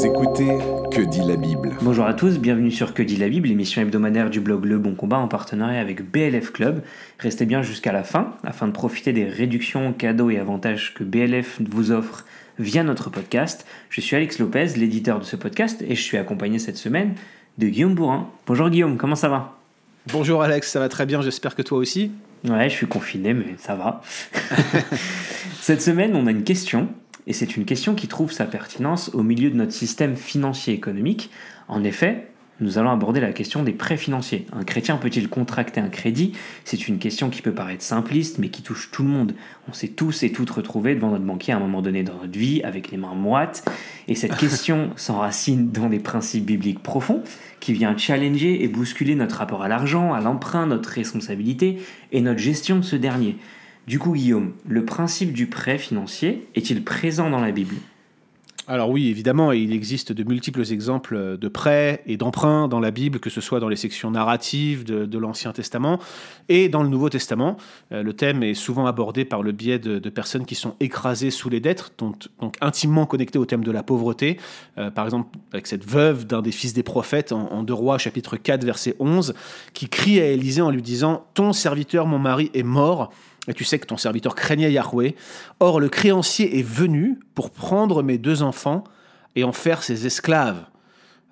Vous écoutez Que dit la Bible Bonjour à tous, bienvenue sur Que dit la Bible, l'émission hebdomadaire du blog Le Bon Combat en partenariat avec BLF Club. Restez bien jusqu'à la fin afin de profiter des réductions, cadeaux et avantages que BLF vous offre via notre podcast. Je suis Alex Lopez, l'éditeur de ce podcast, et je suis accompagné cette semaine de Guillaume Bourrin. Bonjour Guillaume, comment ça va? Bonjour Alex, ça va très bien, j'espère que toi aussi. Ouais, je suis confiné, mais ça va. cette semaine, on a une question et c'est une question qui trouve sa pertinence au milieu de notre système financier économique. En effet, nous allons aborder la question des prêts financiers. Un chrétien peut-il contracter un crédit? C'est une question qui peut paraître simpliste, mais qui touche tout le monde. On s'est tous et toutes retrouvés devant notre banquier à un moment donné dans notre vie, avec les mains moites. Et cette question s'enracine dans des principes bibliques profonds, qui vient challenger et bousculer notre rapport à l'argent, à l'emprunt, notre responsabilité et notre gestion de ce dernier. Du coup, Guillaume, le principe du prêt financier est-il présent dans la Bible? Alors oui, évidemment, il existe de multiples exemples de prêts et d'emprunts dans la Bible, que ce soit dans les sections narratives de, l'Ancien Testament et dans le Nouveau Testament. Euh, le thème est souvent abordé par le biais de, personnes qui sont écrasées sous les dettes, donc, intimement connectées au thème de la pauvreté. Euh, par exemple, avec cette veuve d'un des fils des prophètes en, en 2 Rois chapitre 4 verset 11, qui crie à Élisée en lui disant « Ton serviteur, mon mari, est mort » tu sais que ton serviteur craignait Yahweh. Or, le créancier est venu pour prendre mes deux enfants et en faire ses esclaves.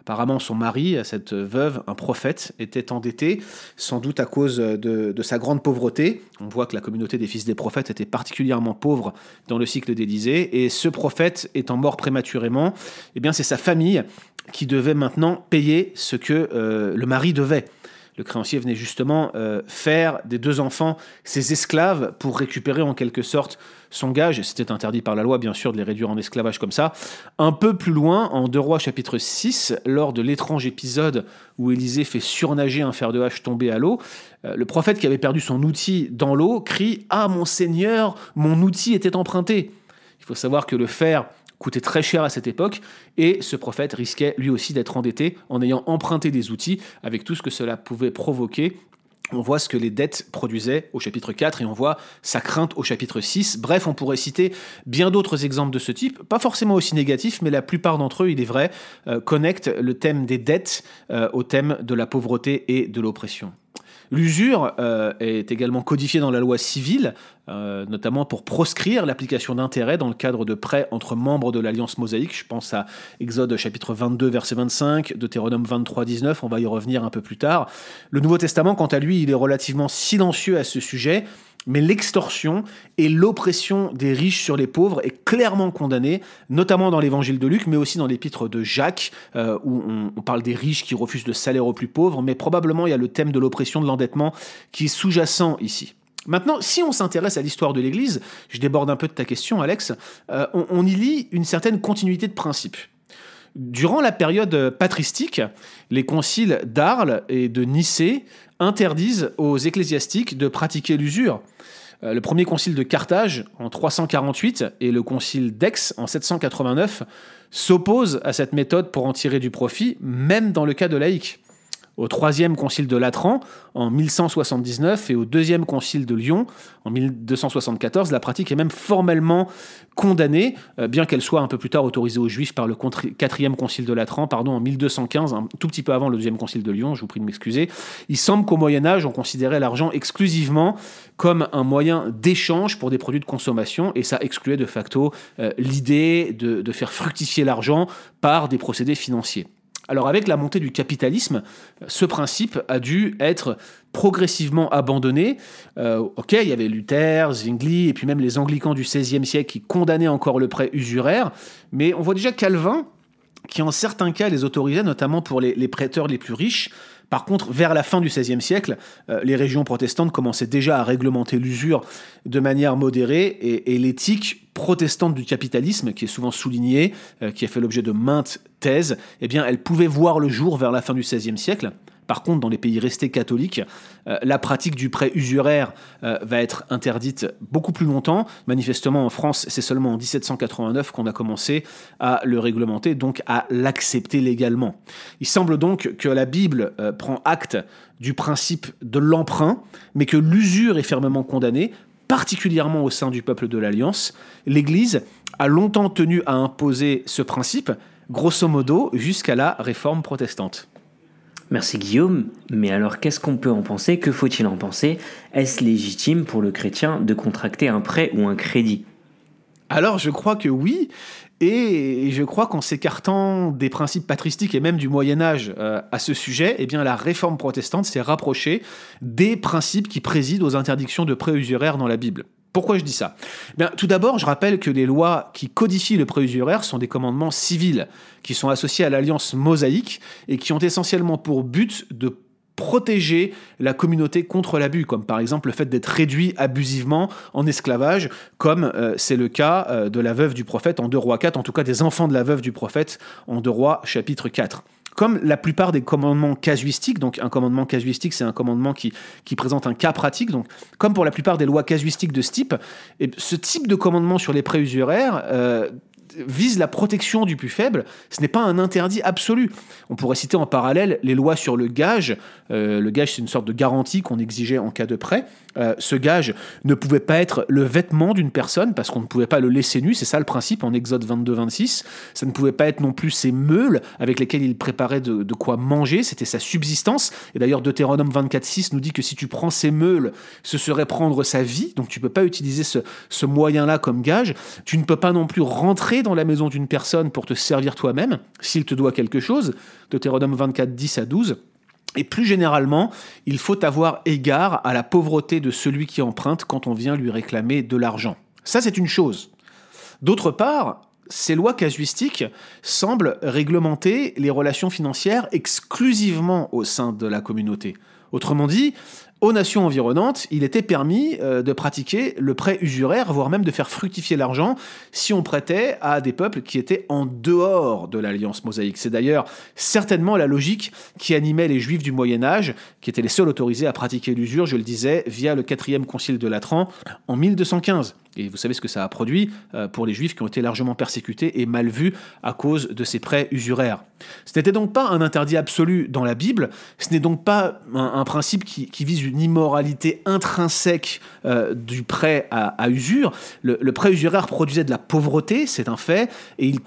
Apparemment, son mari, cette veuve, un prophète, était endetté, sans doute à cause de, sa grande pauvreté. On voit que la communauté des fils des prophètes était particulièrement pauvre dans le cycle d'Élysée. Et ce prophète étant mort prématurément, eh bien, c'est sa famille qui devait maintenant payer ce que euh, le mari devait le créancier venait justement euh, faire des deux enfants ses esclaves pour récupérer en quelque sorte son gage. C'était interdit par la loi, bien sûr, de les réduire en esclavage comme ça. Un peu plus loin, en Deux Rois chapitre 6, lors de l'étrange épisode où Élisée fait surnager un fer de hache tombé à l'eau, euh, le prophète qui avait perdu son outil dans l'eau crie Ah mon Seigneur, mon outil était emprunté. Il faut savoir que le fer coûtait très cher à cette époque, et ce prophète risquait lui aussi d'être endetté en ayant emprunté des outils, avec tout ce que cela pouvait provoquer on voit ce que les dettes produisaient au chapitre 4 et on voit sa crainte au chapitre 6. Bref, on pourrait citer bien d'autres exemples de ce type, pas forcément aussi négatifs, mais la plupart d'entre eux, il est vrai, euh, connectent le thème des dettes euh, au thème de la pauvreté et de l'oppression. L'usure euh, est également codifiée dans la loi civile, euh, notamment pour proscrire l'application d'intérêts dans le cadre de prêts entre membres de l'Alliance mosaïque. Je pense à Exode chapitre 22, verset 25, Deutéronome 23, 19, on va y revenir un peu plus tard. Le Nouveau Testament, quant à lui, il est relativement silencieux à ce sujet mais l'extorsion et l'oppression des riches sur les pauvres est clairement condamnée, notamment dans l'évangile de Luc, mais aussi dans l'épître de Jacques, euh, où on, parle des riches qui refusent le salaire aux plus pauvres, mais probablement il y a le thème de l'oppression, de l'endettement qui est sous-jacent ici. Maintenant, si on s'intéresse à l'histoire de l'Église, je déborde un peu de ta question, Alex, euh, on, on y lit une certaine continuité de principes. Durant la période patristique, les conciles d'Arles et de Nicée interdisent aux ecclésiastiques de pratiquer l'usure. Euh, le premier concile de Carthage en 348 et le concile d'Aix en 789 s'opposent à cette méthode pour en tirer du profit, même dans le cas de laïcs au troisième concile de Latran en 1179 et au deuxième concile de Lyon en 1274. La pratique est même formellement condamnée, euh, bien qu'elle soit un peu plus tard autorisée aux Juifs par le quatrième concile de Latran, pardon, en 1215, un tout petit peu avant le deuxième concile de Lyon. Je vous prie de m'excuser. Il semble qu'au Moyen Âge, on considérait l'argent exclusivement comme un moyen d'échange pour des produits de consommation, et ça excluait de facto euh, l'idée de faire fructifier l'argent par des procédés financiers. Alors avec la montée du capitalisme, ce principe a dû être progressivement abandonné. Euh, ok, il y avait Luther, Zwingli et puis même les anglicans du XVIe siècle qui condamnaient encore le prêt usuraire, mais on voit déjà Calvin qui en certains cas les autorisait, notamment pour les prêteurs les plus riches, par contre, vers la fin du XVIe siècle, euh, les régions protestantes commençaient déjà à réglementer l'usure de manière modérée et, l'éthique protestante du capitalisme, qui est souvent soulignée, euh, qui a fait l'objet de maintes thèses, eh bien, elle pouvait voir le jour vers la fin du XVIe siècle. Par contre, dans les pays restés catholiques, euh, la pratique du prêt usuraire euh, va être interdite beaucoup plus longtemps. Manifestement, en France, c'est seulement en 1789 qu'on a commencé à le réglementer, donc à l'accepter légalement. Il semble donc que la Bible euh, prend acte du principe de l'emprunt, mais que l'usure est fermement condamnée, particulièrement au sein du peuple de l'Alliance. L'Église a longtemps tenu à imposer ce principe, grosso modo jusqu'à la réforme protestante. Merci Guillaume, mais alors qu'est-ce qu'on peut en penser? Que faut-il en penser? Est-ce légitime pour le chrétien de contracter un prêt ou un crédit? Alors je crois que oui, et je crois qu'en s'écartant des principes patristiques et même du Moyen Âge euh, à ce sujet, eh la réforme protestante s'est rapprochée des principes qui président aux interdictions de prêts usuraires dans la Bible. Pourquoi je dis ça? Bien, Tout d'abord, je rappelle que les lois qui codifient le préusuraire sont des commandements civils, qui sont associés à l'alliance mosaïque et qui ont essentiellement pour but de protéger la communauté contre l'abus, comme par exemple le fait d'être réduit abusivement en esclavage, comme euh, c'est le cas euh, de la veuve du prophète en 2 rois 4, en tout cas des enfants de la veuve du prophète en 2 rois chapitre 4 comme la plupart des commandements casuistiques, donc un commandement casuistique, c'est un commandement qui, présente un cas pratique, donc comme pour la plupart des lois casuistiques de ce type, ce type de commandement sur les prêts usuraires euh, vise la protection du plus faible, ce n'est pas un interdit absolu. On pourrait citer en parallèle les lois sur le gage. Euh, le gage, c'est une sorte de garantie qu'on exigeait en cas de prêt. Euh, ce gage ne pouvait pas être le vêtement d'une personne parce qu'on ne pouvait pas le laisser nu, c'est ça le principe en Exode 22-26. Ça ne pouvait pas être non plus ses meules avec lesquelles il préparait de, quoi manger, c'était sa subsistance. Et d'ailleurs, Deutéronome 24-6 nous dit que si tu prends ses meules, ce serait prendre sa vie, donc tu ne peux pas utiliser ce, ce moyen-là comme gage. Tu ne peux pas non plus rentrer dans la maison d'une personne pour te servir toi-même s'il te doit quelque chose. Deutéronome 24, 10 à 12. Et plus généralement, il faut avoir égard à la pauvreté de celui qui emprunte quand on vient lui réclamer de l'argent. Ça, c'est une chose. D'autre part, ces lois casuistiques semblent réglementer les relations financières exclusivement au sein de la communauté. Autrement dit, aux nations environnantes, il était permis euh, de pratiquer le prêt usuraire, voire même de faire fructifier l'argent si on prêtait à des peuples qui étaient en dehors de l'alliance mosaïque. C'est d'ailleurs certainement la logique qui animait les juifs du Moyen Âge, qui étaient les seuls autorisés à pratiquer l'usure, je le disais, via le quatrième concile de Latran en 1215. Et vous savez ce que ça a produit euh, pour les juifs qui ont été largement persécutés et mal vus à cause de ces prêts usuraires. Ce n'était donc pas un interdit absolu dans la Bible, ce n'est donc pas un, principe qui, vise immoralité intrinsèque euh, du prêt à, usure. Le, prêt usuraire produisait de la pauvreté, c'est un fait, et il,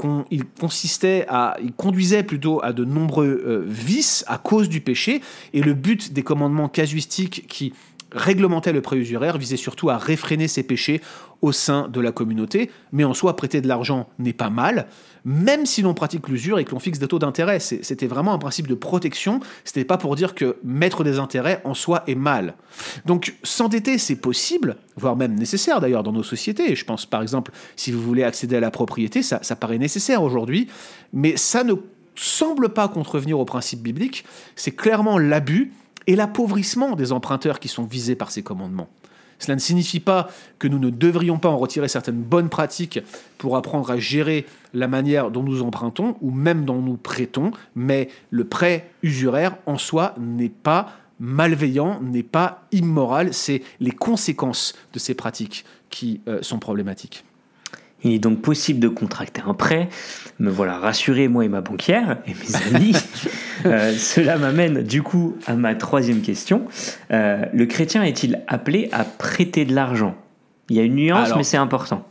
consistait à, il conduisait plutôt à de nombreux euh, vices à cause du péché, et le but des commandements casuistiques qui réglementait le prêt usuraire visait surtout à réfréner ces péchés au sein de la communauté, mais en soi, prêter de l'argent n'est pas mal, même si l'on pratique l'usure et que l'on fixe des taux d'intérêt. C'était vraiment un principe de protection, c'était pas pour dire que mettre des intérêts en soi est mal. Donc s'endetter, c'est possible, voire même nécessaire d'ailleurs dans nos sociétés. Je pense par exemple, si vous voulez accéder à la propriété, ça, ça paraît nécessaire aujourd'hui, mais ça ne semble pas contrevenir au principe biblique, c'est clairement l'abus et l'appauvrissement des emprunteurs qui sont visés par ces commandements. Cela ne signifie pas que nous ne devrions pas en retirer certaines bonnes pratiques pour apprendre à gérer la manière dont nous empruntons ou même dont nous prêtons, mais le prêt usuraire en soi n'est pas malveillant, n'est pas immoral, c'est les conséquences de ces pratiques qui euh, sont problématiques. Il est donc possible de contracter un prêt. Me voilà rassuré, moi et ma banquière et mes amis. Euh, cela m'amène du coup à ma troisième question. Euh, le chrétien est-il appelé à prêter de l'argent? Il y a une nuance, mais c'est important.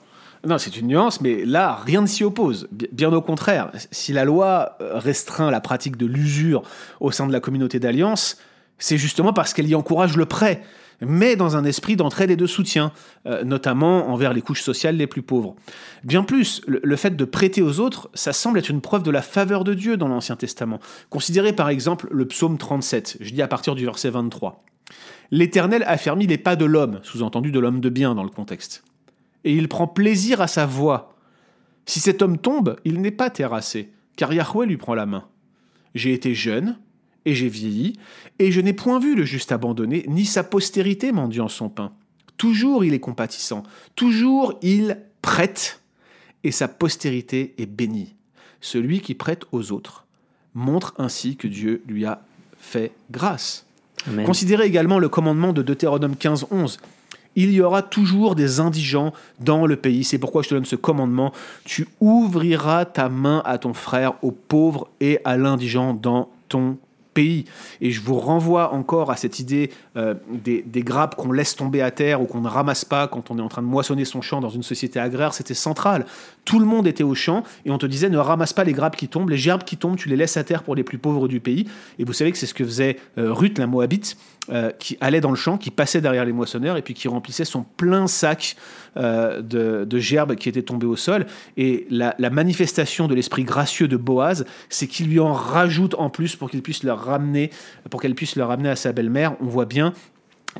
Non, c'est une nuance, mais là, rien ne s'y oppose. Bien au contraire, si la loi euh, restreint la pratique de l'usure au sein de la communauté d'alliance, c'est justement parce qu'elle y encourage le prêt mais dans un esprit d'entraide et de soutien, euh, notamment envers les couches sociales les plus pauvres. Bien plus, le, fait de prêter aux autres, ça semble être une preuve de la faveur de Dieu dans l'Ancien Testament. Considérez par exemple le psaume 37, je dis à partir du verset 23. L'Éternel a fermi les pas de l'homme, sous-entendu de l'homme de bien dans le contexte. Et il prend plaisir à sa voix. Si cet homme tombe, il n'est pas terrassé, car Yahweh lui prend la main. J'ai été jeune, et j'ai vieilli, et je n'ai point vu le juste abandonné, ni sa postérité mendiant son pain. Toujours il est compatissant, toujours il prête, et sa postérité est bénie. Celui qui prête aux autres montre ainsi que Dieu lui a fait grâce. Considérez également le commandement de Deutéronome 15, 11. Il y aura toujours des indigents dans le pays. C'est pourquoi je te donne ce commandement. Tu ouvriras ta main à ton frère, au pauvre et à l'indigent dans ton pays. Et je vous renvoie encore à cette idée euh, des, des, grappes qu'on laisse tomber à terre ou qu'on ne ramasse pas quand on est en train de moissonner son champ dans une société agraire. C'était central. Tout le monde était au champ et on te disait ne ramasse pas les grappes qui tombent, les gerbes qui tombent, tu les laisses à terre pour les plus pauvres du pays. Et vous savez que c'est ce que faisait euh, Ruth, la Moabite, euh, qui allait dans le champ, qui passait derrière les moissonneurs et puis qui remplissait son plein sac de, de, gerbes qui étaient tombées au sol. Et la, manifestation de l'esprit gracieux de Boaz, c'est qu'il lui en rajoute en plus pour qu'il puisse leur ramener, pour qu'elle puisse le ramener à sa belle-mère. On voit bien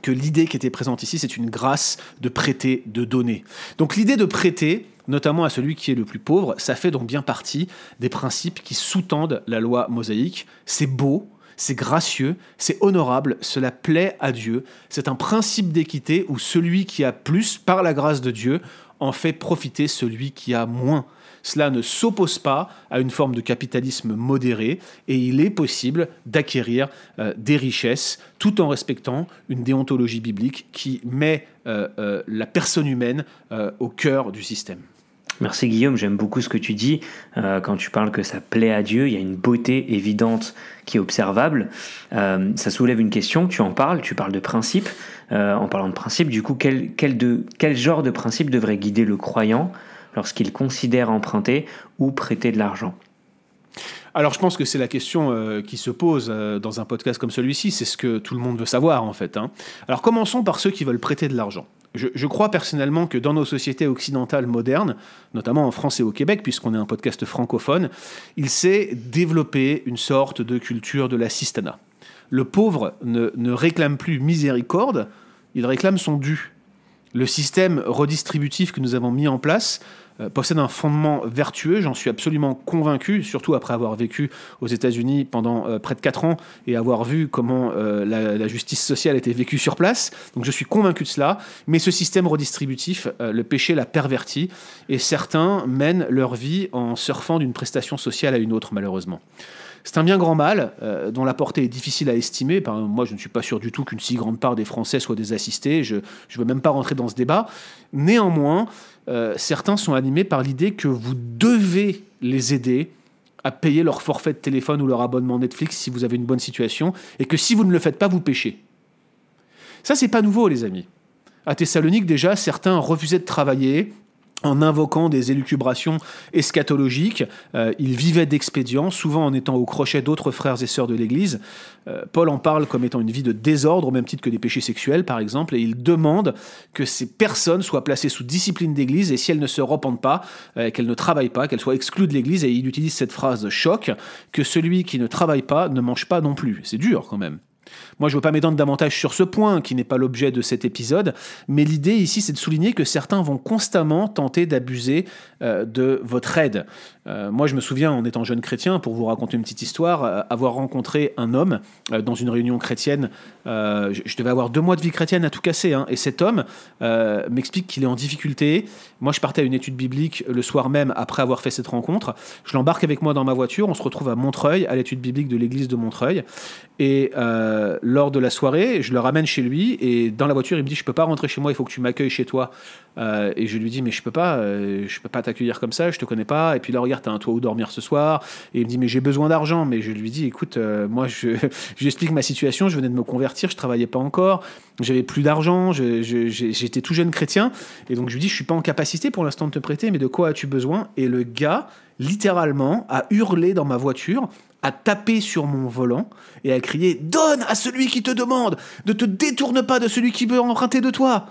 que l'idée qui était présente ici, c'est une grâce de prêter, de donner. Donc l'idée de prêter, notamment à celui qui est le plus pauvre, ça fait donc bien partie des principes qui sous-tendent la loi mosaïque. C'est beau, c'est gracieux, c'est honorable, cela plaît à Dieu. C'est un principe d'équité où celui qui a plus, par la grâce de Dieu, en fait profiter celui qui a moins. Cela ne s'oppose pas à une forme de capitalisme modéré et il est possible d'acquérir euh, des richesses tout en respectant une déontologie biblique qui met euh, euh, la personne humaine au cœur du système. Merci Guillaume, j'aime beaucoup ce que tu dis. quand tu parles que ça plaît à Dieu, il y a une beauté évidente qui est observable. ça soulève une question, tu en parles, tu parles de principe. en parlant de principe, du coup, quel, genre de principe devrait guider le croyant lorsqu'il considère emprunter ou prêter de l'argent? Alors je pense que c'est la question euh, qui se pose euh, dans un podcast comme celui-ci, c'est ce que tout le monde veut savoir en fait. Hein. Alors commençons par ceux qui veulent prêter de l'argent. Je, crois personnellement que dans nos sociétés occidentales modernes, notamment en France et au Québec, puisqu'on est un podcast francophone, il s'est développé une sorte de culture de l'assistanat. Le pauvre ne, ne réclame plus miséricorde, il réclame son dû. Le système redistributif que nous avons mis en place possède un fondement vertueux, j'en suis absolument convaincu, surtout après avoir vécu aux États-Unis pendant euh, près de 4 ans et avoir vu comment euh, la, justice sociale était vécue sur place. Donc je suis convaincu de cela, mais ce système redistributif, le péché l'a perverti et certains mènent leur vie en surfant d'une prestation sociale à une autre, malheureusement. C'est un bien grand mal euh, dont la portée est difficile à estimer. moi, je ne suis pas sûr du tout qu'une si grande part des Français soient des assistés. Je ne veux même pas rentrer dans ce débat. Néanmoins, euh, certains sont animés par l'idée que vous devez les aider à payer leur forfait de téléphone ou leur abonnement Netflix si vous avez une bonne situation, et que si vous ne le faites pas, vous péchez. Ça, c'est pas nouveau, les amis. À Thessalonique, déjà, certains refusaient de travailler, en invoquant des élucubrations eschatologiques. Euh, il vivait d'expédients, souvent en étant au crochet d'autres frères et sœurs de l'Église. Euh, Paul en parle comme étant une vie de désordre, au même titre que des péchés sexuels, par exemple, et il demande que ces personnes soient placées sous discipline d'Église, et si elles ne se repentent pas, euh, qu'elles ne travaillent pas, qu'elles soient exclues de l'Église, et il utilise cette phrase choc, que celui qui ne travaille pas ne mange pas non plus. C'est dur quand même. Moi, je ne veux pas m'étendre davantage sur ce point, qui n'est pas l'objet de cet épisode, mais l'idée ici, c'est de souligner que certains vont constamment tenter d'abuser euh, de votre aide. Euh, moi, je me souviens, en étant jeune chrétien, pour vous raconter une petite histoire, euh, avoir rencontré un homme dans une réunion chrétienne. Je, devais avoir deux mois de vie chrétienne à tout casser, hein, et cet homme m'explique qu'il est en difficulté. Moi, je partais à une étude biblique le soir même après avoir fait cette rencontre. Je l'embarque avec moi dans ma voiture. On se retrouve à Montreuil, à l'étude biblique de l'église de Montreuil. Et lors de la soirée, je le ramène chez lui et dans la voiture, il me dit Je peux pas rentrer chez moi, il faut que tu m'accueilles chez toi. Euh, et je lui dis Mais je peux pas, euh, je peux pas t'accueillir comme ça, je te connais pas. Et puis là, regarde, t'as un toit où dormir ce soir. Et il me dit Mais j'ai besoin d'argent. Mais je lui dis Écoute, euh, moi, je, je lui explique ma situation, je venais de me convertir, je travaillais pas encore, j'avais plus d'argent, j'étais tout jeune chrétien. Et donc je lui dis Je suis pas en capacité pour l'instant de te prêter, mais de quoi as-tu besoin? Et le gars, littéralement, a hurlé dans ma voiture à taper sur mon volant et à crier Donne à celui qui te demande Ne te détourne pas de celui qui veut emprunter de toi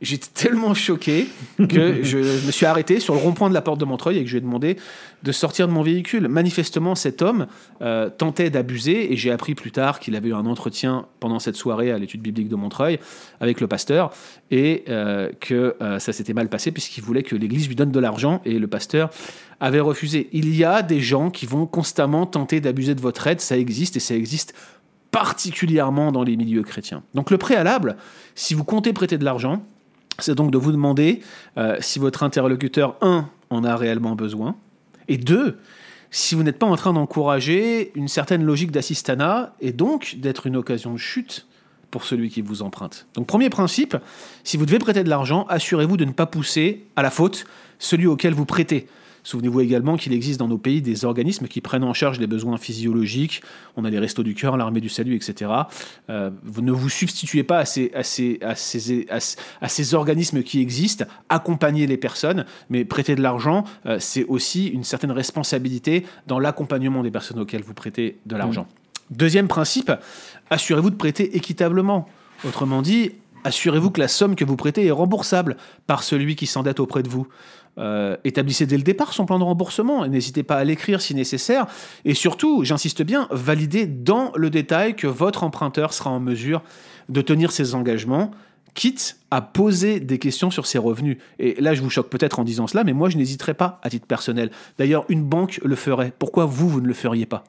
J'étais tellement choqué que je me suis arrêté sur le rond-point de la porte de Montreuil et que je lui ai demandé de sortir de mon véhicule. Manifestement, cet homme euh, tentait d'abuser et j'ai appris plus tard qu'il avait eu un entretien pendant cette soirée à l'étude biblique de Montreuil avec le pasteur et euh, que euh, ça s'était mal passé puisqu'il voulait que l'Église lui donne de l'argent et le pasteur avait refusé. Il y a des gens qui vont constamment tenter d'abuser de votre aide, ça existe et ça existe particulièrement dans les milieux chrétiens. Donc le préalable, si vous comptez prêter de l'argent, c'est donc de vous demander euh, si votre interlocuteur, un, en a réellement besoin, et deux, si vous n'êtes pas en train d'encourager une certaine logique d'assistanat, et donc d'être une occasion de chute pour celui qui vous emprunte. Donc premier principe, si vous devez prêter de l'argent, assurez-vous de ne pas pousser à la faute celui auquel vous prêtez. Souvenez-vous également qu'il existe dans nos pays des organismes qui prennent en charge les besoins physiologiques. On a les Restos du Cœur, l'Armée du Salut, etc. Euh, vous ne vous substituez pas à ces, à, ces, à, ces, à, ces, organismes qui existent, accompagnez les personnes, mais prêter de l'argent, euh, c'est aussi une certaine responsabilité dans l'accompagnement des personnes auxquelles vous prêtez de l'argent. Mmh. Deuxième principe, assurez-vous de prêter équitablement. Autrement dit, assurez-vous que la somme que vous prêtez est remboursable par celui qui s'endette auprès de vous. Euh, établissez dès le départ son plan de remboursement n'hésitez pas à l'écrire si nécessaire. Et surtout, j'insiste bien, validez dans le détail que votre emprunteur sera en mesure de tenir ses engagements, quitte à poser des questions sur ses revenus. Et là, je vous choque peut-être en disant cela, mais moi, je n'hésiterai pas à titre personnel. D'ailleurs, une banque le ferait. Pourquoi vous, vous ne le feriez pas?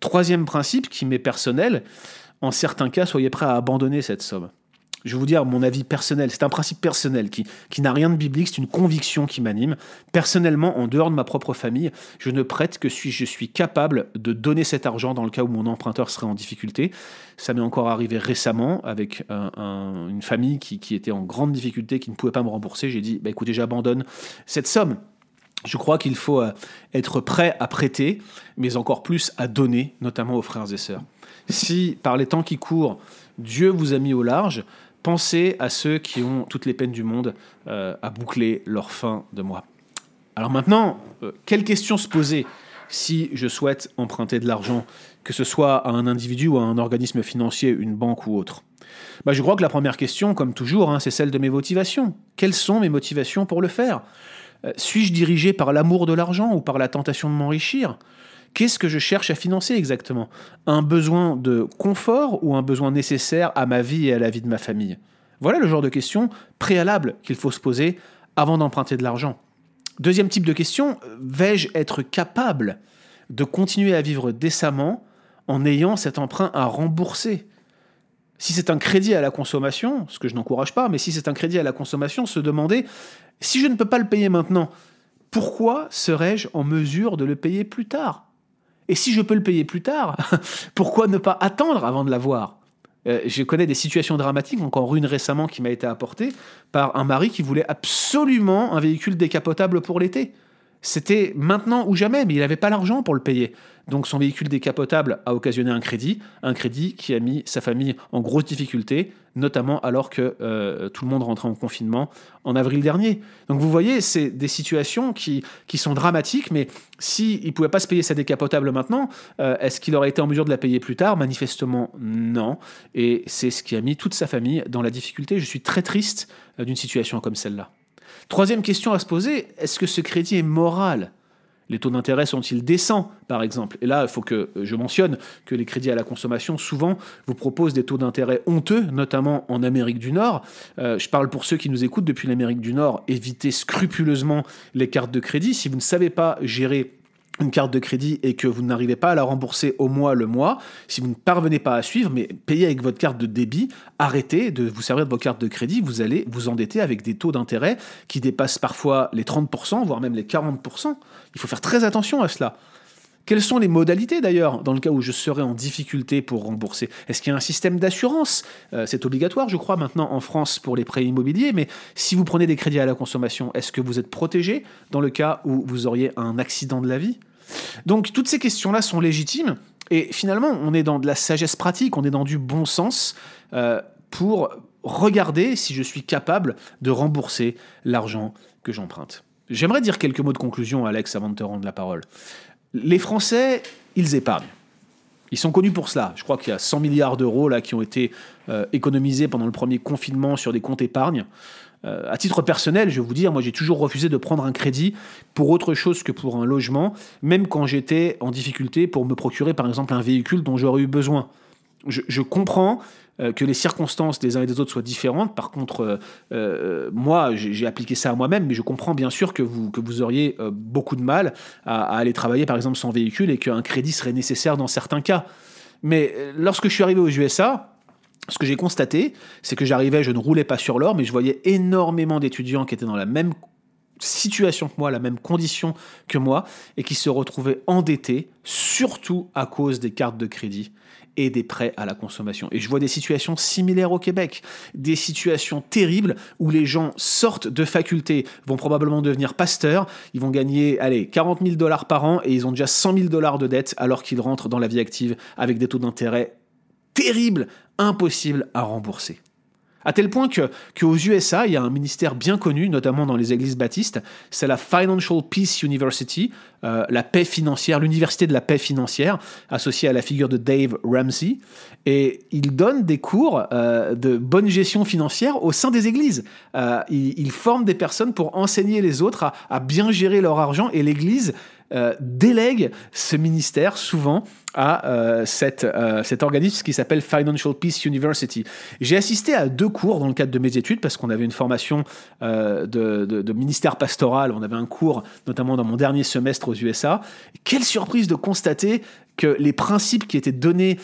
Troisième principe qui m'est personnel, en certains cas, soyez prêt à abandonner cette somme je vais vous dire mon avis personnel. C'est un principe personnel qui, qui n'a rien de biblique, c'est une conviction qui m'anime. Personnellement, en dehors de ma propre famille, je ne prête que si je suis capable de donner cet argent dans le cas où mon emprunteur serait en difficulté. Ça m'est encore arrivé récemment avec une famille qui, qui, était en grande difficulté, qui ne pouvait pas me rembourser. J'ai dit, bah, écoutez, j'abandonne cette somme. Je crois qu'il faut euh, être prêt à prêter, mais encore plus à donner, notamment aux frères et sœurs. Si par les temps qui courent, Dieu vous a mis au large, Pensez à ceux qui ont toutes les peines du monde euh, à boucler leur fin de mois. Alors maintenant, euh, quelle question se poser si je souhaite emprunter de l'argent, que ce soit à un individu ou à un organisme financier, une banque ou autre? Bah, Je crois que la première question, comme toujours, hein, c'est celle de mes motivations. Quelles sont mes motivations pour le faire? Euh, Suis-je dirigé par l'amour de l'argent ou par la tentation de m'enrichir? Qu'est-ce que je cherche à financer exactement? Un besoin de confort ou un besoin nécessaire à ma vie et à la vie de ma famille? Voilà le genre de questions préalables qu'il faut se poser avant d'emprunter de l'argent. Deuxième type de question, vais-je être capable de continuer à vivre décemment en ayant cet emprunt à rembourser? Si c'est un crédit à la consommation, ce que je n'encourage pas, mais si c'est un crédit à la consommation, se demander si je ne peux pas le payer maintenant, pourquoi serais-je en mesure de le payer plus tard? Et si je peux le payer plus tard, pourquoi ne pas attendre avant de l'avoir? Euh, je connais des situations dramatiques, encore une récemment qui m'a été apportée par un mari qui voulait absolument un véhicule décapotable pour l'été. C'était maintenant ou jamais, mais il n'avait pas l'argent pour le payer. Donc son véhicule décapotable a occasionné un crédit, un crédit qui a mis sa famille en grosse difficulté, notamment alors que euh, tout le monde rentrait en confinement en avril dernier. Donc vous voyez, c'est des situations qui, qui sont dramatiques, mais s'il ne pouvait pas se payer sa décapotable maintenant, euh, est-ce qu'il aurait été en mesure de la payer plus tard? Manifestement non. Et c'est ce qui a mis toute sa famille dans la difficulté. Je suis très triste euh, d'une situation comme celle-là. Troisième question à se poser, est-ce que ce crédit est moral? Les taux d'intérêt sont-ils décents, par exemple? Et là, il faut que je mentionne que les crédits à la consommation, souvent, vous proposent des taux d'intérêt honteux, notamment en Amérique du Nord. Euh, je parle pour ceux qui nous écoutent depuis l'Amérique du Nord, évitez scrupuleusement les cartes de crédit. Si vous ne savez pas gérer une carte de crédit et que vous n'arrivez pas à la rembourser au mois le mois, si vous ne parvenez pas à suivre, mais payez avec votre carte de débit, arrêtez de vous servir de vos cartes de crédit, vous allez vous endetter avec des taux d'intérêt qui dépassent parfois les 30%, voire même les 40%. Il faut faire très attention à cela. Quelles sont les modalités d'ailleurs dans le cas où je serais en difficulté pour rembourser? Est-ce qu'il y a un système d'assurance? Euh, C'est obligatoire, je crois, maintenant en France pour les prêts immobiliers, mais si vous prenez des crédits à la consommation, est-ce que vous êtes protégé dans le cas où vous auriez un accident de la vie? Donc toutes ces questions-là sont légitimes et finalement on est dans de la sagesse pratique, on est dans du bon sens euh, pour regarder si je suis capable de rembourser l'argent que j'emprunte. J'aimerais dire quelques mots de conclusion, Alex, avant de te rendre la parole. Les Français, ils épargnent. Ils sont connus pour cela. Je crois qu'il y a 100 milliards d'euros là qui ont été euh, économisés pendant le premier confinement sur des comptes épargne. Euh, à titre personnel, je vais vous dire, moi j'ai toujours refusé de prendre un crédit pour autre chose que pour un logement, même quand j'étais en difficulté pour me procurer par exemple un véhicule dont j'aurais eu besoin. Je comprends euh, que les circonstances des uns et des autres soient différentes. Par contre, euh, euh, moi, j'ai appliqué ça à moi-même, mais je comprends bien sûr que vous, que vous auriez beaucoup de mal à, aller travailler, par exemple, sans véhicule et qu'un crédit serait nécessaire dans certains cas. Mais lorsque je suis arrivé aux USA, ce que j'ai constaté, c'est que j'arrivais, je ne roulais pas sur l'or, mais je voyais énormément d'étudiants qui étaient dans la même situation que moi, la même condition que moi, et qui se retrouvaient endettés, surtout à cause des cartes de crédit et des prêts à la consommation. Et je vois des situations similaires au Québec, des situations terribles où les gens sortent de faculté, vont probablement devenir pasteurs, ils vont gagner, allez, 40 000 dollars par an et ils ont déjà 100 000 dollars de dette alors qu'ils rentrent dans la vie active avec des taux d'intérêt terribles, impossibles à rembourser. À tel point que qu'aux USA, il y a un ministère bien connu, notamment dans les églises baptistes, c'est la Financial Peace University, euh, la paix financière, l'université de la paix financière, associée à la figure de Dave Ramsey. Et il donne des cours euh, de bonne gestion financière au sein des églises. Euh, il, forme des personnes pour enseigner les autres à, bien gérer leur argent et l'Église délègue ce ministère souvent à euh, euh, cet organisme qui s'appelle Financial Peace University. J'ai assisté à deux cours dans le cadre de mes études parce qu'on avait une formation de, de, ministère pastoral, on avait un cours notamment dans mon dernier semestre aux USA. Quelle surprise de constater que les principes qui étaient donnés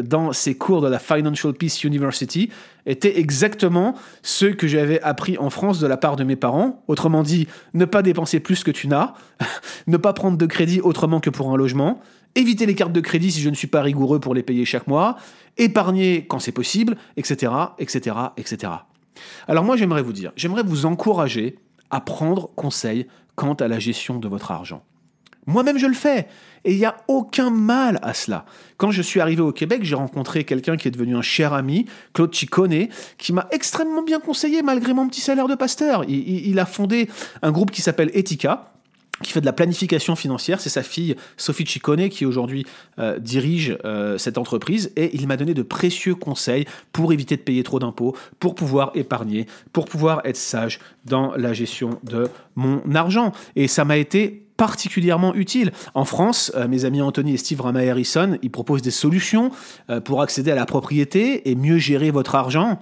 dans ces cours de la Financial Peace University étaient exactement ceux que j'avais appris en France de la part de mes parents. Autrement dit, ne pas dépenser plus que tu n'as, ne pas prendre de crédit autrement que pour un logement, éviter les cartes de crédit si je ne suis pas rigoureux pour les payer chaque mois, épargner quand c'est possible, etc., etc., etc. Alors moi, j'aimerais vous dire, j'aimerais vous encourager à prendre conseil quant à la gestion de votre argent. Moi-même, je le fais. Et il n'y a aucun mal à cela. Quand je suis arrivé au Québec, j'ai rencontré quelqu'un qui est devenu un cher ami, Claude Ciccone, qui m'a extrêmement bien conseillé malgré mon petit salaire de pasteur. Il, a fondé un groupe qui s'appelle Etika qui fait de la planification financière. C'est sa fille Sophie Ciccone qui aujourd'hui euh, dirige euh, cette entreprise et il m'a donné de précieux conseils pour éviter de payer trop d'impôts, pour pouvoir épargner, pour pouvoir être sage dans la gestion de mon argent. Et ça m'a été particulièrement utile. En France, euh, mes amis Anthony et Steve Rama Harrison, ils proposent des solutions pour accéder à la propriété et mieux gérer votre argent,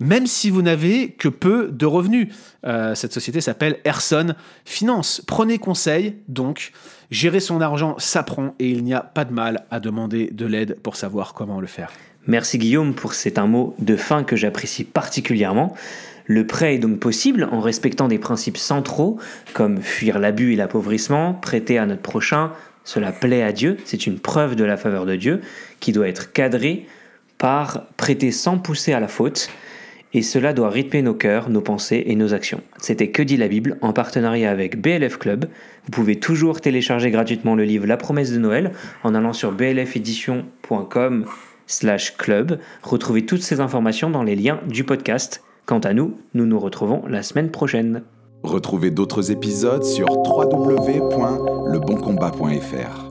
même si vous n'avez que peu de revenus. Euh, cette société s'appelle Erson Finance. Prenez conseil, donc, gérer son argent s'apprend et il n'y a pas de mal à demander de l'aide pour savoir comment le faire. Merci Guillaume pour cet un mot de fin que j'apprécie particulièrement. Le prêt est donc possible en respectant des principes centraux comme fuir l'abus et l'appauvrissement, prêter à notre prochain, cela plaît à Dieu, c'est une preuve de la faveur de Dieu qui doit être cadrée par prêter sans pousser à la faute et cela doit rythmer nos cœurs, nos pensées et nos actions. C'était Que dit la Bible en partenariat avec BLF Club. Vous pouvez toujours télécharger gratuitement le livre La promesse de Noël en allant sur blfédition.com slash club. Retrouvez toutes ces informations dans les liens du podcast. Quant à nous, nous nous retrouvons la semaine prochaine. Retrouvez d'autres épisodes sur www.leboncombat.fr.